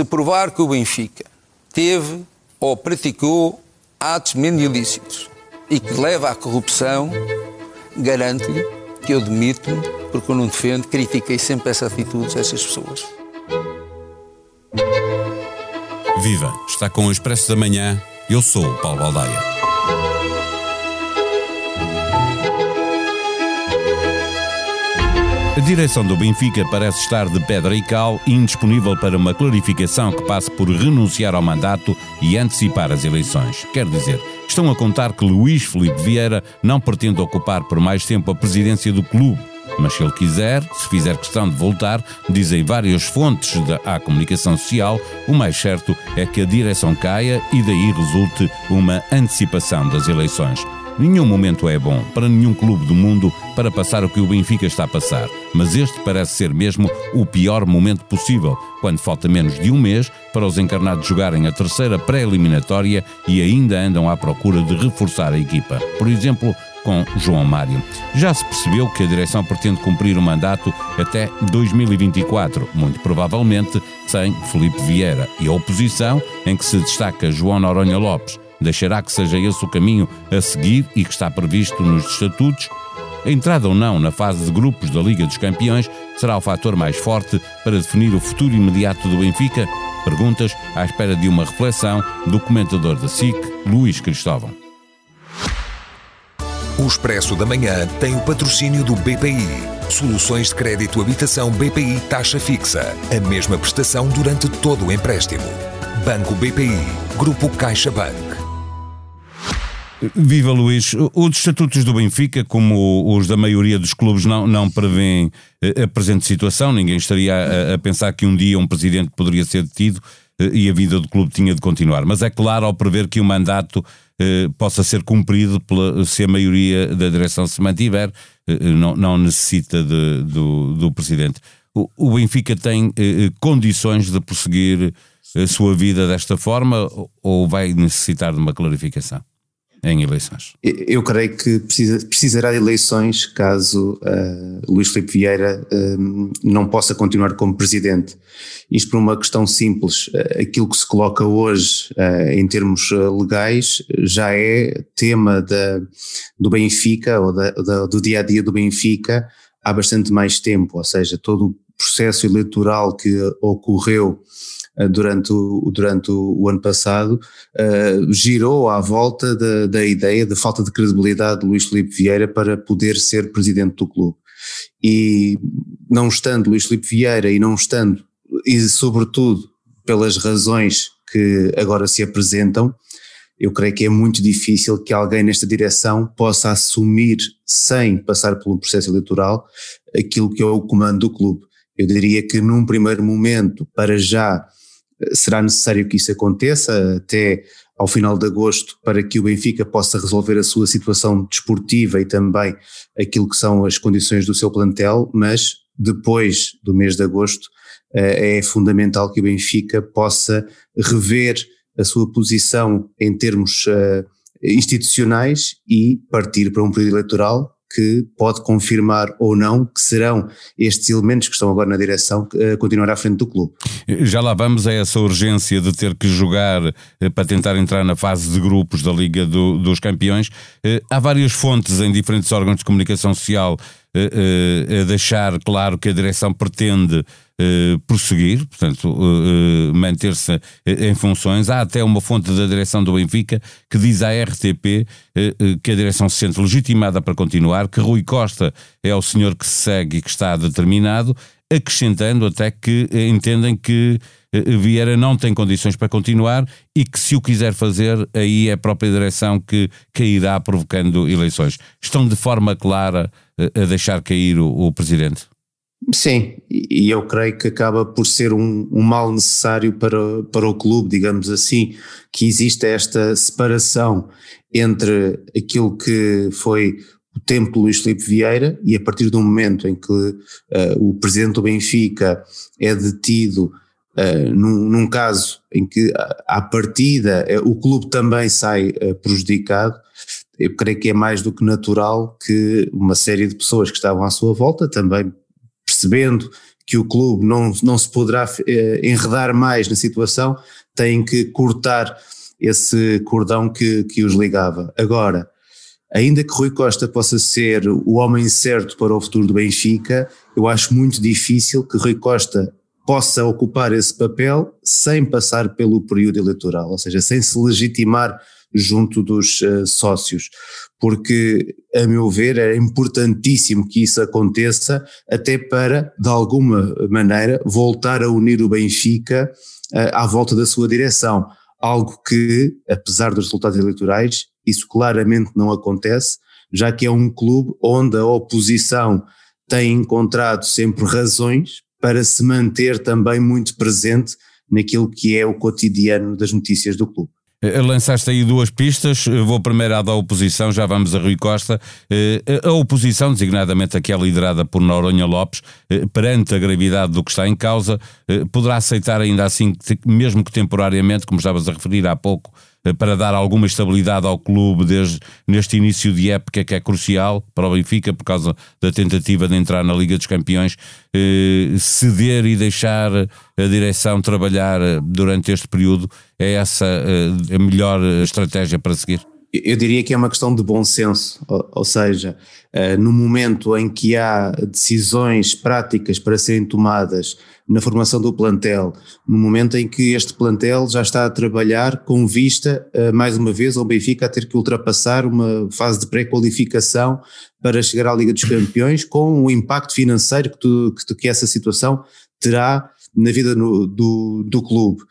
se provar que o Benfica teve ou praticou atos menos ilícitos e que leva à corrupção, garanto-lhe que eu demito-me, porque eu não defendo, critiquei sempre essas atitudes dessas pessoas. Viva! Está com o Expresso da Manhã. Eu sou o Paulo Baldaia. A direção do Benfica parece estar de pedra e cal, indisponível para uma clarificação que passe por renunciar ao mandato e antecipar as eleições. Quer dizer, estão a contar que Luís Felipe Vieira não pretende ocupar por mais tempo a presidência do clube. Mas se ele quiser, se fizer questão de voltar, dizem várias fontes da à comunicação social, o mais certo é que a direção caia e daí resulte uma antecipação das eleições. Nenhum momento é bom para nenhum clube do mundo para passar o que o Benfica está a passar, mas este parece ser mesmo o pior momento possível, quando falta menos de um mês para os encarnados jogarem a terceira pré-eliminatória e ainda andam à procura de reforçar a equipa. Por exemplo, com João Mário. Já se percebeu que a direção pretende cumprir o mandato até 2024, muito provavelmente sem Felipe Vieira, e a oposição, em que se destaca João Noronha Lopes deixará que seja esse o caminho a seguir e que está previsto nos estatutos? A entrada ou não na fase de grupos da Liga dos Campeões será o fator mais forte para definir o futuro imediato do Benfica? Perguntas à espera de uma reflexão do comentador da SIC, Luís Cristóvão. O Expresso da Manhã tem o patrocínio do BPI. Soluções de crédito habitação BPI taxa fixa. A mesma prestação durante todo o empréstimo. Banco BPI. Grupo CaixaBank. Viva Luís, os estatutos do Benfica, como os da maioria dos clubes, não, não prevêem eh, a presente situação. Ninguém estaria a, a pensar que um dia um presidente poderia ser detido eh, e a vida do clube tinha de continuar. Mas é claro, ao prever que o mandato eh, possa ser cumprido pela, se a maioria da direção se mantiver, eh, não, não, necessita de, do, do, presidente. O, o Benfica tem eh, condições de prosseguir a sua vida desta forma ou vai necessitar de uma clarificação? Em eleições? Eu creio que precisa, precisará de eleições caso uh, Luís Filipe Vieira uh, não possa continuar como presidente. Isto por uma questão simples. Uh, aquilo que se coloca hoje em termos legais já é tema da, do Benfica ou da, da, do dia a dia do Benfica há bastante mais tempo, ou seja, todo o processo eleitoral que ocorreu eh, durante o, durante o, ano passado, uh, girou à volta da, da ideia da falta de credibilidade de Luís Filipe Vieira para poder ser presidente do clube. E não estando Luís Filipe Vieira e não estando, e sobretudo pelas razões que agora se apresentam, eu creio que é muito difícil que alguém nesta direção possa assumir, sem passar pelo processo eleitoral, aquilo que é o comando do clube. Eu diria que num primeiro momento, para já, será necessário que isso aconteça até ao final de agosto para que o Benfica possa resolver a sua situação desportiva e também aquilo que são as condições do seu plantel, mas depois do mês de agosto eh, é fundamental que o Benfica possa rever a sua posição em termos eh, institucionais e partir para um período eleitoral que pode confirmar ou não que serão estes elementos que estão agora na direção a continuar à frente do clube. Já lá vamos a essa urgência de ter que jogar eh, para tentar entrar na fase de grupos da Liga do, dos Campeões. Eh, há várias fontes em diferentes órgãos de comunicação social a deixar claro que a direção pretende eh, prosseguir, portanto, uh, uh, manter-se em funções. Há até uma fonte da direção do Benfica que diz à RTP que a direção se sente legitimada para continuar, que Rui Costa é o senhor que se segue e que está determinado, acrescentando até que entendem que Vieira não tem condições para continuar e que se o quiser fazer, aí é a própria direção que cairá provocando eleições. Estão de forma clara a deixar cair o, o presidente? Sim, e eu creio que acaba por ser um, um, mal necessário para, para o clube, digamos assim, que existe esta separação entre aquilo que foi o tempo de Luís Filipe Vieira e a partir do momento em que uh, o presidente do Benfica é detido uh, num, num, caso em que à partida uh, o clube também sai prejudicado, eu creio que é mais do que natural que uma série de pessoas que estavam à sua volta também percebendo que o clube não, não se poderá eh, enredar mais na situação, têm que cortar esse cordão que, que os ligava. Agora, ainda que Rui Costa possa ser o homem certo para o futuro do Benfica, eu acho muito difícil que Rui Costa possa ocupar esse papel sem passar pelo período eleitoral, ou seja, sem se legitimar junto dos uh, sócios, porque, a meu ver, é importantíssimo que isso aconteça, até para, de alguma maneira, voltar a unir o Benfica uh, à volta da sua direção. Algo que, apesar dos resultados eleitorais, isso claramente não acontece, já que é um clube onde a oposição tem encontrado sempre razões para se manter também muito presente naquilo que é o cotidiano das notícias do clube. Eh, lançaste aí duas pistas, vou primeiro à da oposição, já vamos a Rui Costa. Eh, a oposição, designadamente aquela liderada por Noronha Lopes, eh, perante a gravidade do que está em causa, poderá aceitar ainda assim, mesmo que temporariamente, como estavas a referir há pouco, eh, para dar alguma estabilidade ao clube desde, neste início de época que é crucial para o Benfica por causa da tentativa de entrar na Liga dos Campeões, eh, ceder e deixar a direção trabalhar eh, durante este período é essa eh, a melhor estratégia para seguir? Eu diria que é uma questão de bom senso, ou, ou seja, uh, no momento em que há decisões práticas para serem tomadas na formação do plantel, no momento em que este plantel já está a trabalhar com vista, uh, mais uma vez, ao Benfica a ter que ultrapassar uma fase de pré-qualificação para chegar à Liga dos Campeões, com o impacto financeiro que, tu, que, que essa situação terá na vida no, do, do clube.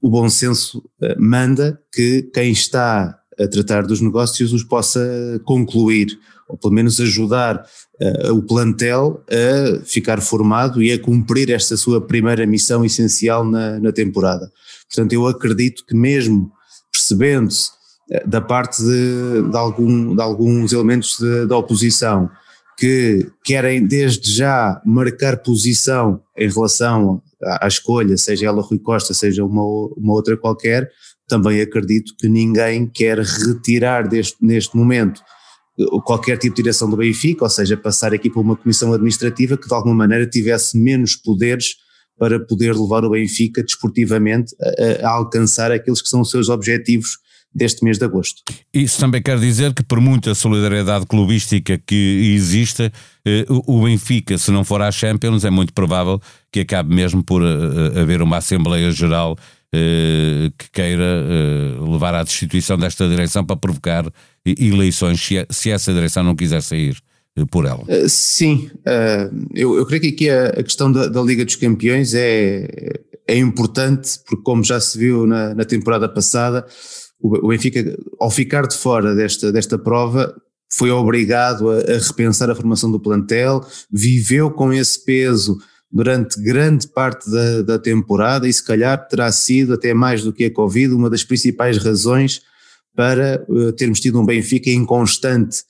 O bom senso uh, manda que quem está a tratar dos negócios os possa concluir, ou pelo menos ajudar uh, o plantel a ficar formado e a cumprir esta sua primeira missão essencial na, na temporada. Portanto, eu acredito que mesmo percebendo-se uh, da parte de, de, algum, de alguns elementos da oposição que querem desde já marcar posição em relação à, à escolha, seja ela Rui Costa, seja uma, uma outra qualquer, também acredito que ninguém quer retirar deste, neste momento eh, qualquer tipo de direção do Benfica, ou seja, passar aqui para uma comissão administrativa que de alguma maneira tivesse menos poderes para poder levar o Benfica desportivamente a, a alcançar aqueles que são os seus objetivos deste mês de agosto. Isso também quer dizer que, por muita solidariedade clubística que exista, eh, o Benfica, se não for à Champions, é muito provável que acabe mesmo por eh, haver uma Assembleia Geral eh, que queira eh, levar à destituição desta direção para provocar eleições, se essa direção não quiser sair eh, por ela. Sim, eu, creio que aqui a, questão da, Liga dos Campeões é, é importante, porque como já se viu na, na temporada passada, o Benfica, ao ficar de fora desta, desta prova, foi obrigado a, a repensar a formação do plantel, viveu com esse peso durante grande parte da, da, temporada e se calhar terá sido, até mais do que a Covid, uma das principais razões para uh, termos tido um Benfica inconstante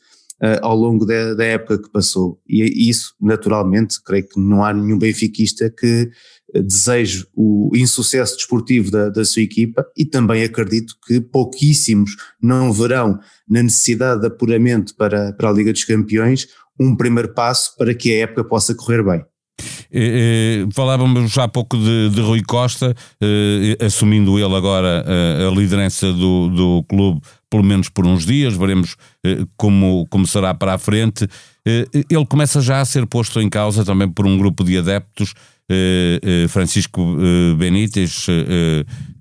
uh, ao longo da, da, época que passou. E isso, naturalmente, creio que não há nenhum benfiquista que uh, deseje o insucesso desportivo da, da sua equipa e também acredito que pouquíssimos não verão na necessidade de apuramento para, para a Liga dos Campeões um primeiro passo para que a época possa correr bem. Eh, eh, falávamos já há pouco de, de Rui Costa, eh, assumindo ele agora a liderança do, do clube, pelo menos por uns dias, veremos como, como será para a frente. ele começa já a ser posto em causa também por um grupo de adeptos eh, eh, Francisco eh, Benítez,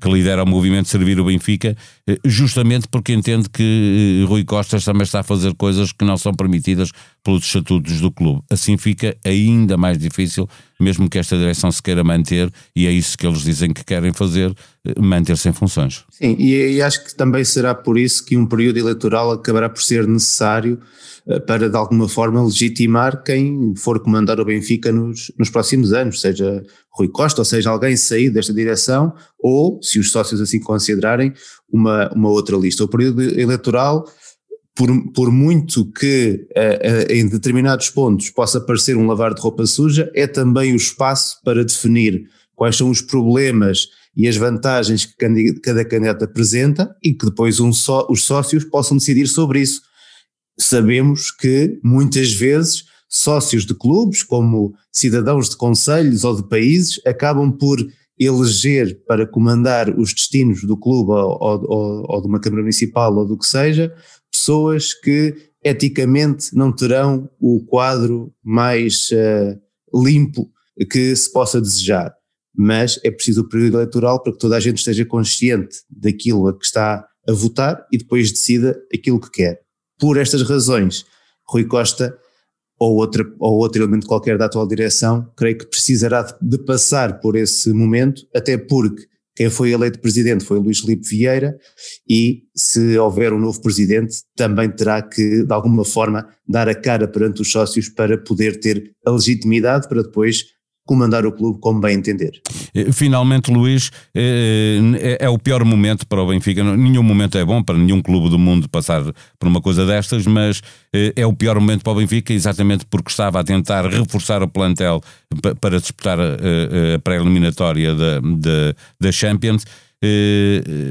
que lidera o movimento Servir o Benfica, justamente porque entende que Rui Costas também está a fazer coisas que não são permitidas pelos estatutos do clube. Assim fica ainda mais difícil, mesmo que esta direção se queira manter, e é isso que eles dizem que querem fazer, manter-se em funções. Sim, e, e acho que também será por isso que um período eleitoral acabará por ser necessário eh, para de alguma forma legitimar quem for comandar o Benfica nos, nos próximos anos, seja Rui Costa, ou seja alguém sair desta direção, ou, se os sócios assim considerarem, uma, uma outra lista. O período eleitoral, por, por muito que uh, uh, em determinados pontos possa parecer um lavar de roupa suja, é também o espaço para definir quais são os problemas e as vantagens que cada candidato apresenta e que depois um só, os sócios possam decidir sobre isso sabemos que muitas vezes sócios de clubes, como cidadãos de conselhos ou de países, acabam por eleger para comandar os destinos do clube ou, ou, ou de uma Câmara Municipal ou do que seja, pessoas que eticamente não terão o quadro mais uh, limpo que se possa desejar. Mas é preciso o período eleitoral para que toda a gente esteja consciente daquilo a que está a votar e depois decida aquilo que quer. Por estas razões, Rui Costa ou, outra, ou outro elemento qualquer da atual direção, creio que precisará de, de passar por esse momento, até porque quem foi eleito presidente foi Luís Filipe Vieira e se houver um novo presidente também terá que de alguma forma dar a cara perante os sócios para poder ter a legitimidade para depois comandar o clube como bem entender. Eh, finalmente, Luís, eh, é, é o pior momento para o Benfica. Nenhum momento é bom para nenhum clube do mundo passar por uma coisa destas, mas eh, é o pior momento para o Benfica exatamente porque estava a tentar reforçar o plantel para disputar a pré-eliminatória da, da, da Champions.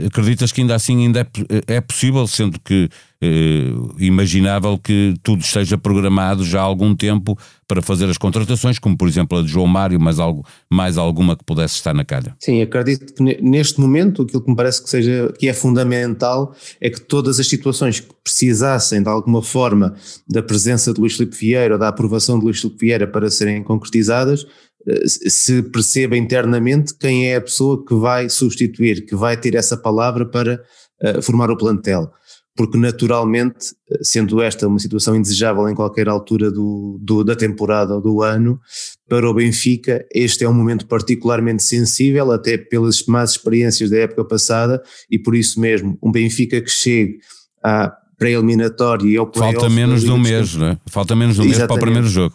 acreditas que ainda assim ainda é, é possível, sendo que eh, imaginável que tudo esteja programado já há algum tempo para fazer as contratações, como por exemplo a de João Mário, mas algo, mais alguma que pudesse estar na calha. Sim, acredito que neste momento aquilo que me parece que seja que é fundamental é que todas as situações que precisassem de alguma forma da presença de Luís Filipe Vieira ou da aprovação de Luís Filipe Vieira para serem concretizadas, eh, se perceba internamente quem é a pessoa que vai substituir, que vai ter essa palavra para uh, formar o plantel porque naturalmente, sendo esta uma situação indesejável em qualquer altura do, do, da temporada ou do ano, para o Benfica este é um momento particularmente sensível, até pelas más experiências da época passada, e por isso mesmo, um Benfica que chegue à pré-eliminatória e ao play Falta menos de um mês, não é? Falta menos de um mês para o primeiro jogo.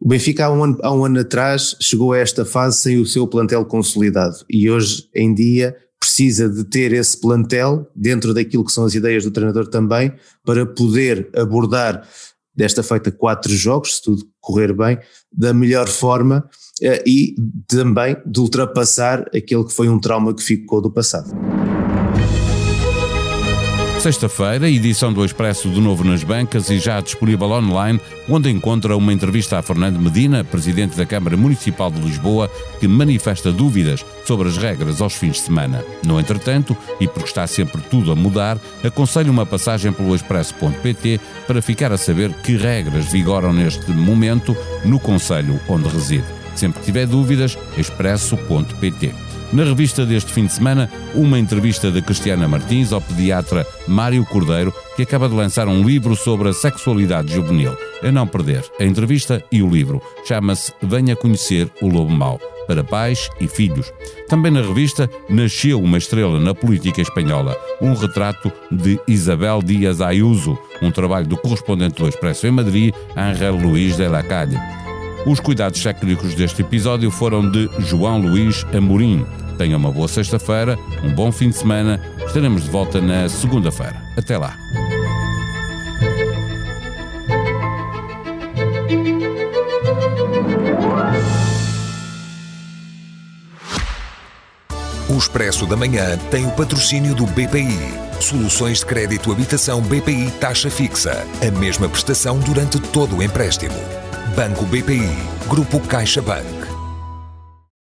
O Benfica há um, ano, há um ano atrás chegou a esta fase sem o seu plantel consolidado e hoje em dia precisa de ter esse plantel dentro daquilo que são as ideias do treinador também para poder abordar desta feita quatro jogos, se tudo correr bem, da melhor forma eh, e também de ultrapassar aquele que foi um trauma que ficou do passado. Sexta-feira, edição do Expresso de novo nas bancas e já disponível online, onde encontra uma entrevista a Fernando Medina, presidente da Câmara Municipal de Lisboa, que manifesta dúvidas sobre as regras aos fins de semana. No entretanto, e porque está sempre tudo a mudar, aconselho uma passagem pelo expresso.pt para ficar a saber que regras vigoram neste momento no Conselho onde reside. Sempre que tiver dúvidas, expresso.pt. Na revista deste fim de semana, uma entrevista de Cristiana Martins ao pediatra Mário Cordeiro, que acaba de lançar um livro sobre a sexualidade juvenil. A não perder, a entrevista e o livro. Chama-se Venha Conhecer o Lobo Mau para pais e filhos. Também na revista Nasceu uma estrela na política espanhola, um retrato de Isabel Dias Ayuso, um trabalho do correspondente do Expresso em Madrid, Ángel Luís de la Calle. Os cuidados técnicos deste episódio foram de João Luís Amorim. Tenha uma boa sexta-feira, um bom fim de semana. Estaremos de volta na segunda-feira. Até lá. O Expresso da Manhã tem o patrocínio do BPI. Soluções de crédito habitação BPI taxa fixa. A mesma prestação durante todo o empréstimo. Banco BPI, Grupo CaixaBank.